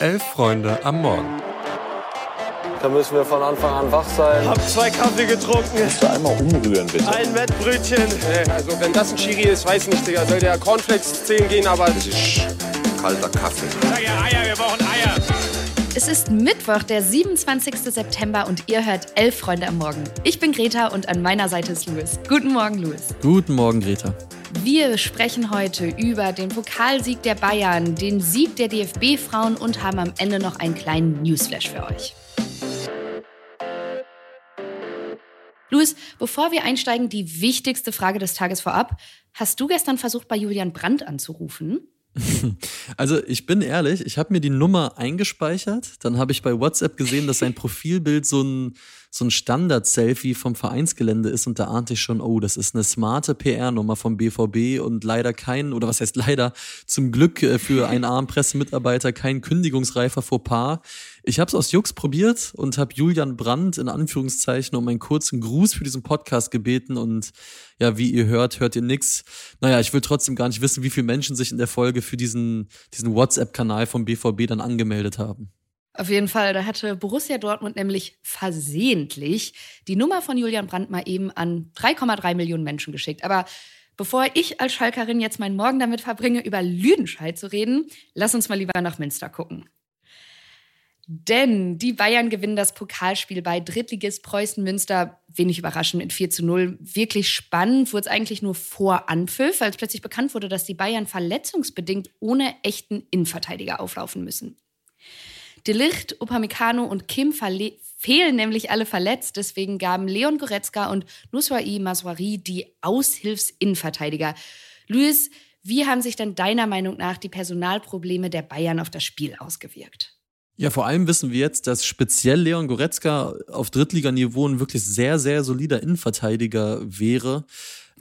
Elf Freunde am Morgen. Da müssen wir von Anfang an wach sein. Hab zwei Kaffee getrunken. Kannst du einmal umrühren, bitte? Ein Wettbrötchen. Nee, also wenn das ein Chiri ist, weiß nicht, Digga. Soll der Cornflakes 10 gehen, aber... Das ist kalter Kaffee. Sag ja Eier, wir brauchen Eier. Es ist Mittwoch, der 27. September und ihr hört Elf Freunde am Morgen. Ich bin Greta und an meiner Seite ist Louis. Guten Morgen, Louis. Guten Morgen, Greta. Wir sprechen heute über den Pokalsieg der Bayern, den Sieg der DFB-Frauen und haben am Ende noch einen kleinen Newsflash für euch. Luis, bevor wir einsteigen, die wichtigste Frage des Tages vorab. Hast du gestern versucht, bei Julian Brandt anzurufen? Also ich bin ehrlich, ich habe mir die Nummer eingespeichert, dann habe ich bei WhatsApp gesehen, dass sein Profilbild so ein, so ein Standard-Selfie vom Vereinsgelände ist und da ahnte ich schon, oh, das ist eine smarte PR-Nummer vom BVB und leider kein, oder was heißt leider, zum Glück äh, für einen armen Pressemitarbeiter kein kündigungsreifer Fauxpas. Ich habe es aus Jux probiert und habe Julian Brandt in Anführungszeichen um einen kurzen Gruß für diesen Podcast gebeten und ja, wie ihr hört, hört ihr nix. Naja, ich will trotzdem gar nicht wissen, wie viele Menschen sich in der Folge für diesen, diesen WhatsApp-Kanal vom BVB dann angemeldet haben. Auf jeden Fall, da hatte Borussia Dortmund nämlich versehentlich die Nummer von Julian Brandt mal eben an 3,3 Millionen Menschen geschickt. Aber bevor ich als Schalkerin jetzt meinen Morgen damit verbringe, über Lüdenscheid zu reden, lass uns mal lieber nach Münster gucken. Denn die Bayern gewinnen das Pokalspiel bei Drittligist Preußen Münster, wenig überraschend mit 4 zu 0. Wirklich spannend wurde es eigentlich nur vor Anpfiff, als plötzlich bekannt wurde, dass die Bayern verletzungsbedingt ohne echten Innenverteidiger auflaufen müssen. Delicht, Upamecano und Kim fehlen nämlich alle verletzt. Deswegen gaben Leon Goretzka und Nuswai Maswari die Aushilfsinnenverteidiger. Luis, wie haben sich denn deiner Meinung nach die Personalprobleme der Bayern auf das Spiel ausgewirkt? Ja, vor allem wissen wir jetzt, dass speziell Leon Goretzka auf Drittliganiveau ein wirklich sehr, sehr solider Innenverteidiger wäre.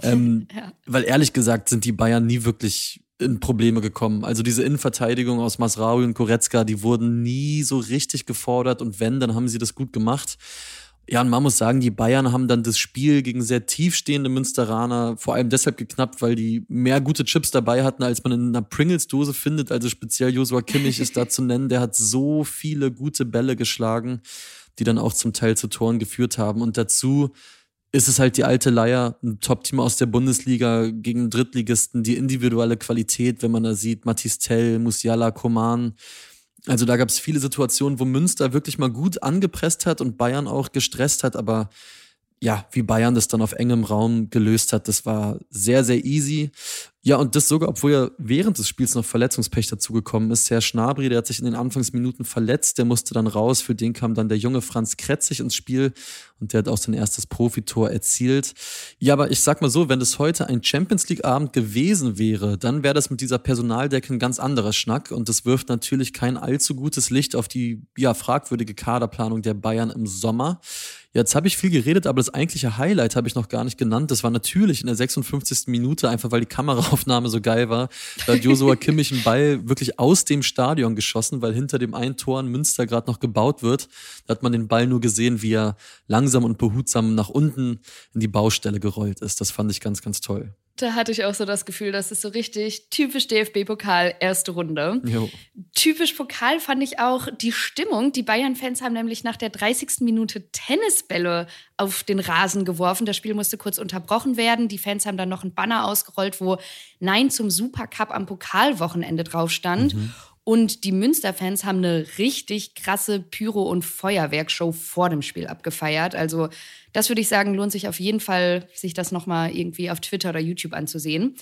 Ähm, ja. Weil ehrlich gesagt sind die Bayern nie wirklich in Probleme gekommen. Also diese Innenverteidigung aus Masraoui und Goretzka, die wurden nie so richtig gefordert und wenn, dann haben sie das gut gemacht. Ja, und man muss sagen, die Bayern haben dann das Spiel gegen sehr tiefstehende Münsteraner vor allem deshalb geknappt, weil die mehr gute Chips dabei hatten, als man in einer Pringles-Dose findet. Also speziell Joshua Kimmich ist da zu nennen. Der hat so viele gute Bälle geschlagen, die dann auch zum Teil zu Toren geführt haben. Und dazu ist es halt die alte Leier, ein Top-Team aus der Bundesliga gegen Drittligisten, die individuelle Qualität, wenn man da sieht, Mathis Tell, Musiala, Koman, also da gab es viele Situationen, wo Münster wirklich mal gut angepresst hat und Bayern auch gestresst hat, aber ja, wie Bayern das dann auf engem Raum gelöst hat, das war sehr, sehr easy. Ja, und das sogar, obwohl ja während des Spiels noch Verletzungspech dazugekommen ist. Herr Schnabri, der hat sich in den Anfangsminuten verletzt, der musste dann raus. Für den kam dann der junge Franz Kretzig ins Spiel und der hat auch sein erstes Profitor erzielt. Ja, aber ich sag mal so, wenn das heute ein Champions League-Abend gewesen wäre, dann wäre das mit dieser Personaldecke ein ganz anderer Schnack und das wirft natürlich kein allzu gutes Licht auf die ja fragwürdige Kaderplanung der Bayern im Sommer. Jetzt habe ich viel geredet, aber das eigentliche Highlight habe ich noch gar nicht genannt. Das war natürlich in der 56. Minute, einfach weil die Kameraaufnahme so geil war. Da hat Josua Kimmich einen Ball wirklich aus dem Stadion geschossen, weil hinter dem einen Tor in Münster gerade noch gebaut wird. Da hat man den Ball nur gesehen, wie er langsam und behutsam nach unten in die Baustelle gerollt ist. Das fand ich ganz, ganz toll. Da hatte ich auch so das Gefühl, das ist so richtig typisch DFB-Pokal, erste Runde. Jo. Typisch Pokal fand ich auch die Stimmung. Die Bayern-Fans haben nämlich nach der 30. Minute Tennisbälle auf den Rasen geworfen. Das Spiel musste kurz unterbrochen werden. Die Fans haben dann noch ein Banner ausgerollt, wo Nein zum Supercup am Pokalwochenende drauf stand. Mhm. Und die Münster-Fans haben eine richtig krasse Pyro- und Feuerwerkshow vor dem Spiel abgefeiert. Also das würde ich sagen, lohnt sich auf jeden Fall, sich das nochmal irgendwie auf Twitter oder YouTube anzusehen.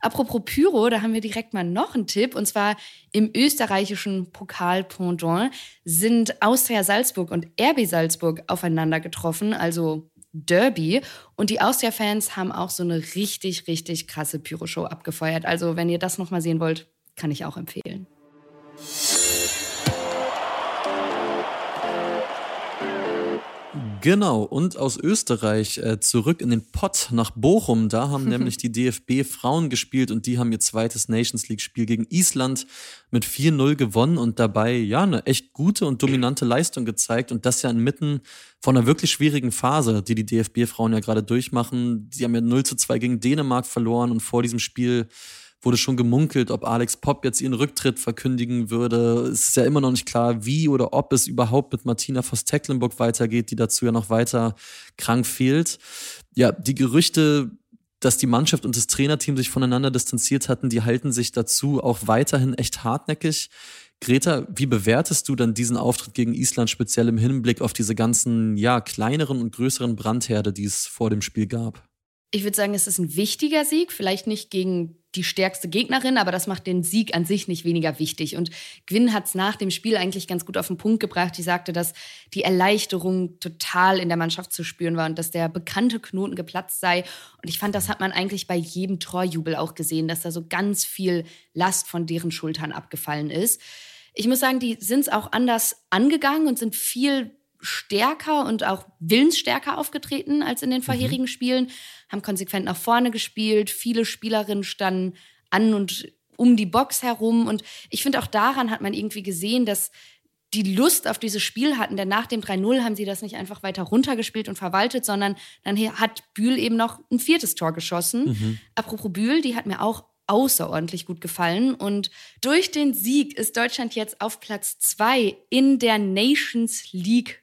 Apropos Pyro, da haben wir direkt mal noch einen Tipp. Und zwar im österreichischen Pokal Pendant sind Austria Salzburg und RB Salzburg aufeinander getroffen, also Derby. Und die Austria-Fans haben auch so eine richtig, richtig krasse Pyro-Show abgefeuert. Also wenn ihr das nochmal sehen wollt, kann ich auch empfehlen. Genau, und aus Österreich äh, zurück in den Pott nach Bochum. Da haben nämlich die DFB Frauen gespielt und die haben ihr zweites Nations League-Spiel gegen Island mit 4-0 gewonnen und dabei ja eine echt gute und dominante Leistung gezeigt und das ja inmitten von einer wirklich schwierigen Phase, die die DFB Frauen ja gerade durchmachen. Die haben ja 0 zu 2 gegen Dänemark verloren und vor diesem Spiel wurde schon gemunkelt, ob Alex Popp jetzt ihren Rücktritt verkündigen würde. Es ist ja immer noch nicht klar, wie oder ob es überhaupt mit Martina Voss-Tecklenburg weitergeht, die dazu ja noch weiter krank fehlt. Ja, die Gerüchte dass die Mannschaft und das Trainerteam sich voneinander distanziert hatten, die halten sich dazu auch weiterhin echt hartnäckig. Greta, wie bewertest du dann diesen Auftritt gegen Island speziell im Hinblick auf diese ganzen, ja, kleineren und größeren Brandherde, die es vor dem Spiel gab? Ich würde sagen, es ist ein wichtiger Sieg, vielleicht nicht gegen die stärkste Gegnerin, aber das macht den Sieg an sich nicht weniger wichtig. Und Gwyn hat es nach dem Spiel eigentlich ganz gut auf den Punkt gebracht. Die sagte, dass die Erleichterung total in der Mannschaft zu spüren war und dass der bekannte Knoten geplatzt sei. Und ich fand, das hat man eigentlich bei jedem Torjubel auch gesehen, dass da so ganz viel Last von deren Schultern abgefallen ist. Ich muss sagen, die sind es auch anders angegangen und sind viel stärker und auch willensstärker aufgetreten als in den mhm. vorherigen mhm. Spielen, haben konsequent nach vorne gespielt, viele Spielerinnen standen an und um die Box herum und ich finde auch daran hat man irgendwie gesehen, dass die Lust auf dieses Spiel hatten, denn nach dem 3-0 haben sie das nicht einfach weiter runtergespielt und verwaltet, sondern dann hat Bühl eben noch ein viertes Tor geschossen. Mhm. Apropos Bühl, die hat mir auch außerordentlich gut gefallen. Und durch den Sieg ist Deutschland jetzt auf Platz zwei in der Nations League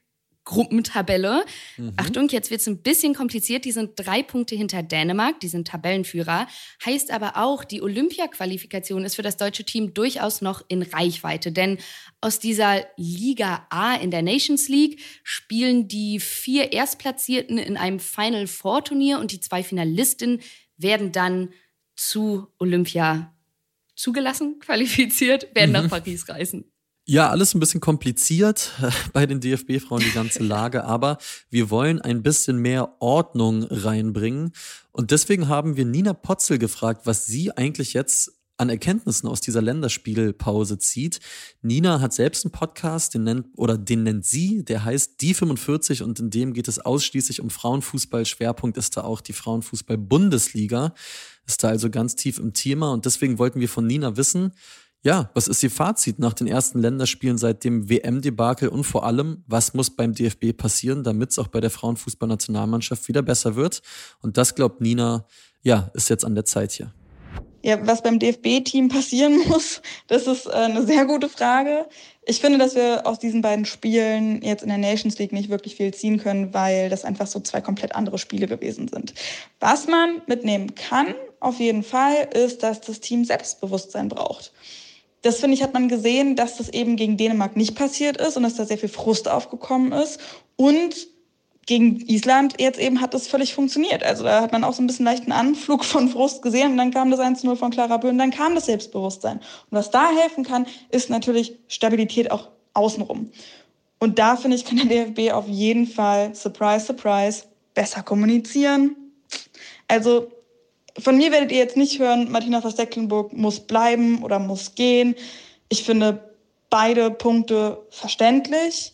Gruppentabelle. Mhm. Achtung, jetzt wird es ein bisschen kompliziert. Die sind drei Punkte hinter Dänemark, die sind Tabellenführer. Heißt aber auch, die Olympia-Qualifikation ist für das deutsche Team durchaus noch in Reichweite. Denn aus dieser Liga A in der Nations League spielen die vier Erstplatzierten in einem Final Four Turnier und die zwei Finalistinnen werden dann zu Olympia zugelassen, qualifiziert, werden nach mhm. Paris reisen. Ja, alles ein bisschen kompliziert bei den DFB-Frauen, die ganze Lage, aber wir wollen ein bisschen mehr Ordnung reinbringen. Und deswegen haben wir Nina Potzel gefragt, was sie eigentlich jetzt an Erkenntnissen aus dieser Länderspielpause zieht. Nina hat selbst einen Podcast, den nennt, oder den nennt sie, der heißt Die 45 und in dem geht es ausschließlich um Frauenfußball. Schwerpunkt ist da auch die Frauenfußball-Bundesliga. Ist da also ganz tief im Thema und deswegen wollten wir von Nina wissen, ja, was ist Ihr Fazit nach den ersten Länderspielen seit dem WM-Debakel und vor allem, was muss beim DFB passieren, damit es auch bei der Frauenfußballnationalmannschaft wieder besser wird? Und das glaubt Nina, ja, ist jetzt an der Zeit hier. Ja, was beim DFB-Team passieren muss, das ist äh, eine sehr gute Frage. Ich finde, dass wir aus diesen beiden Spielen jetzt in der Nations League nicht wirklich viel ziehen können, weil das einfach so zwei komplett andere Spiele gewesen sind. Was man mitnehmen kann, auf jeden Fall, ist, dass das Team Selbstbewusstsein braucht das finde ich, hat man gesehen, dass das eben gegen Dänemark nicht passiert ist und dass da sehr viel Frust aufgekommen ist. Und gegen Island jetzt eben hat das völlig funktioniert. Also da hat man auch so ein bisschen leichten Anflug von Frust gesehen und dann kam das 1-0 von Clara Böhm, dann kam das Selbstbewusstsein. Und was da helfen kann, ist natürlich Stabilität auch außenrum. Und da finde ich, kann der DFB auf jeden Fall, surprise, surprise, besser kommunizieren. Also von mir werdet ihr jetzt nicht hören, Martina Verstecklenburg muss bleiben oder muss gehen. Ich finde beide Punkte verständlich.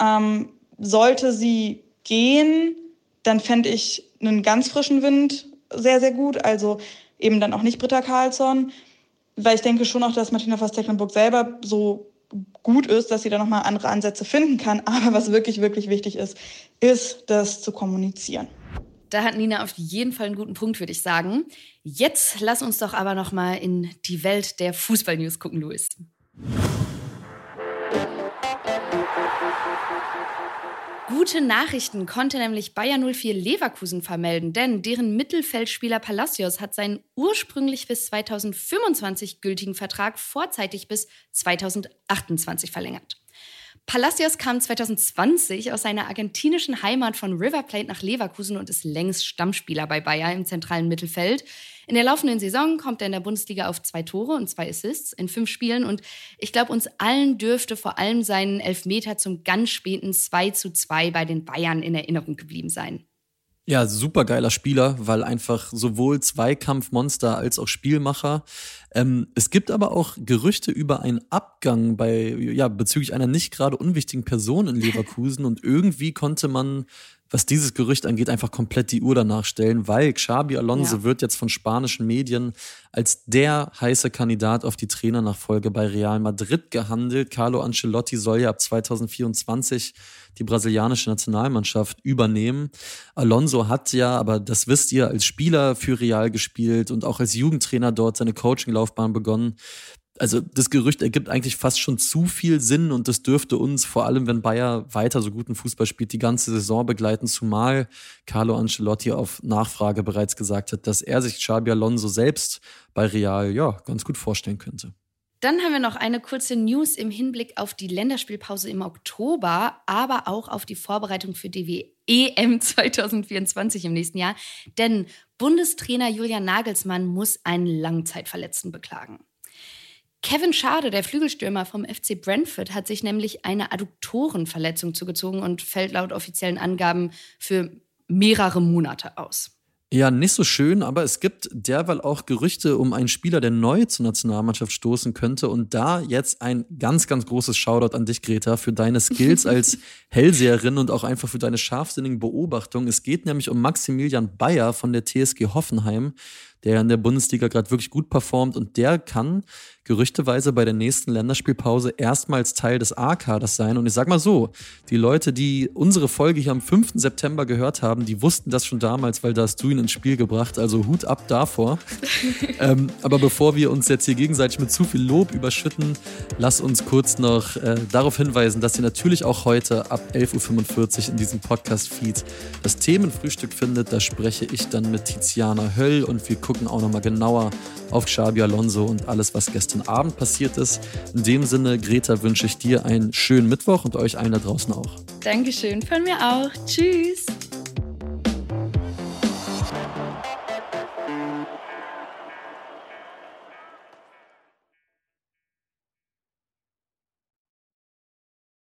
Ähm, sollte sie gehen, dann fände ich einen ganz frischen Wind sehr, sehr gut. Also eben dann auch nicht Britta Karlsson, weil ich denke schon auch, dass Martina Verstecklenburg selber so gut ist, dass sie da nochmal andere Ansätze finden kann. Aber was wirklich, wirklich wichtig ist, ist, das zu kommunizieren. Da hat Nina auf jeden Fall einen guten Punkt, würde ich sagen. Jetzt lass uns doch aber noch mal in die Welt der Fußball-News gucken, Luis. Gute Nachrichten konnte nämlich Bayer 04 Leverkusen vermelden, denn deren Mittelfeldspieler Palacios hat seinen ursprünglich bis 2025 gültigen Vertrag vorzeitig bis 2028 verlängert. Palacios kam 2020 aus seiner argentinischen Heimat von River Plate nach Leverkusen und ist längst Stammspieler bei Bayer im zentralen Mittelfeld. In der laufenden Saison kommt er in der Bundesliga auf zwei Tore und zwei Assists in fünf Spielen. Und ich glaube, uns allen dürfte vor allem seinen Elfmeter zum ganz späten 2 zu 2 bei den Bayern in Erinnerung geblieben sein. Ja, super geiler Spieler, weil einfach sowohl Zweikampfmonster als auch Spielmacher. Ähm, es gibt aber auch Gerüchte über einen Abgang bei, ja, bezüglich einer nicht gerade unwichtigen Person in Leverkusen und irgendwie konnte man was dieses Gerücht angeht, einfach komplett die Uhr danach stellen, weil Xabi Alonso Ja. wird jetzt von spanischen Medien als der heiße Kandidat auf die Trainernachfolge bei Real Madrid gehandelt. Carlo Ancelotti soll ja ab 2024 die brasilianische Nationalmannschaft übernehmen. Alonso hat ja, aber das wisst ihr, als Spieler für Real gespielt und auch als Jugendtrainer dort seine Coachinglaufbahn begonnen also das Gerücht ergibt eigentlich fast schon zu viel Sinn und das dürfte uns, vor allem wenn Bayer weiter so guten Fußball spielt, die ganze Saison begleiten, zumal Carlo Ancelotti auf Nachfrage bereits gesagt hat, dass er sich Xabi Alonso selbst bei Real ja ganz gut vorstellen könnte. Dann haben wir noch eine kurze News im Hinblick auf die Länderspielpause im Oktober, aber auch auf die Vorbereitung für die EM 2024 im nächsten Jahr. Denn Bundestrainer Julian Nagelsmann muss einen Langzeitverletzten beklagen. Kevin Schade, der Flügelstürmer vom FC Brentford, hat sich nämlich eine Adduktorenverletzung zugezogen und fällt laut offiziellen Angaben für mehrere Monate aus. Ja, nicht so schön, aber es gibt derweil auch Gerüchte um einen Spieler, der neu zur Nationalmannschaft stoßen könnte. Und da jetzt ein ganz, ganz großes Shoutout an dich, Greta, für deine Skills als Hellseherin und auch einfach für deine scharfsinnigen Beobachtungen. Es geht nämlich um Maximilian Bayer von der TSG Hoffenheim, der in der Bundesliga gerade wirklich gut performt und der kann gerüchteweise bei der nächsten Länderspielpause erstmals Teil des A-Kaders sein. Und ich sag mal so, die Leute, die unsere Folge hier am 5. September gehört haben, die wussten das schon damals, weil da hast du ihn ins Spiel gebracht. Also Hut ab davor. ähm, aber bevor wir uns jetzt hier gegenseitig mit zu viel Lob überschütten, lass uns kurz noch äh, darauf hinweisen, dass ihr natürlich auch heute ab 11.45 Uhr in diesem Podcast-Feed das Themenfrühstück findet. Da spreche ich dann mit Tiziana Höll und wir gucken auch nochmal genauer auf Xabi Alonso und alles, was gestern Abend passiert ist. In dem Sinne, Greta, wünsche ich dir einen schönen Mittwoch und euch allen da draußen auch. Dankeschön, von mir auch. Tschüss.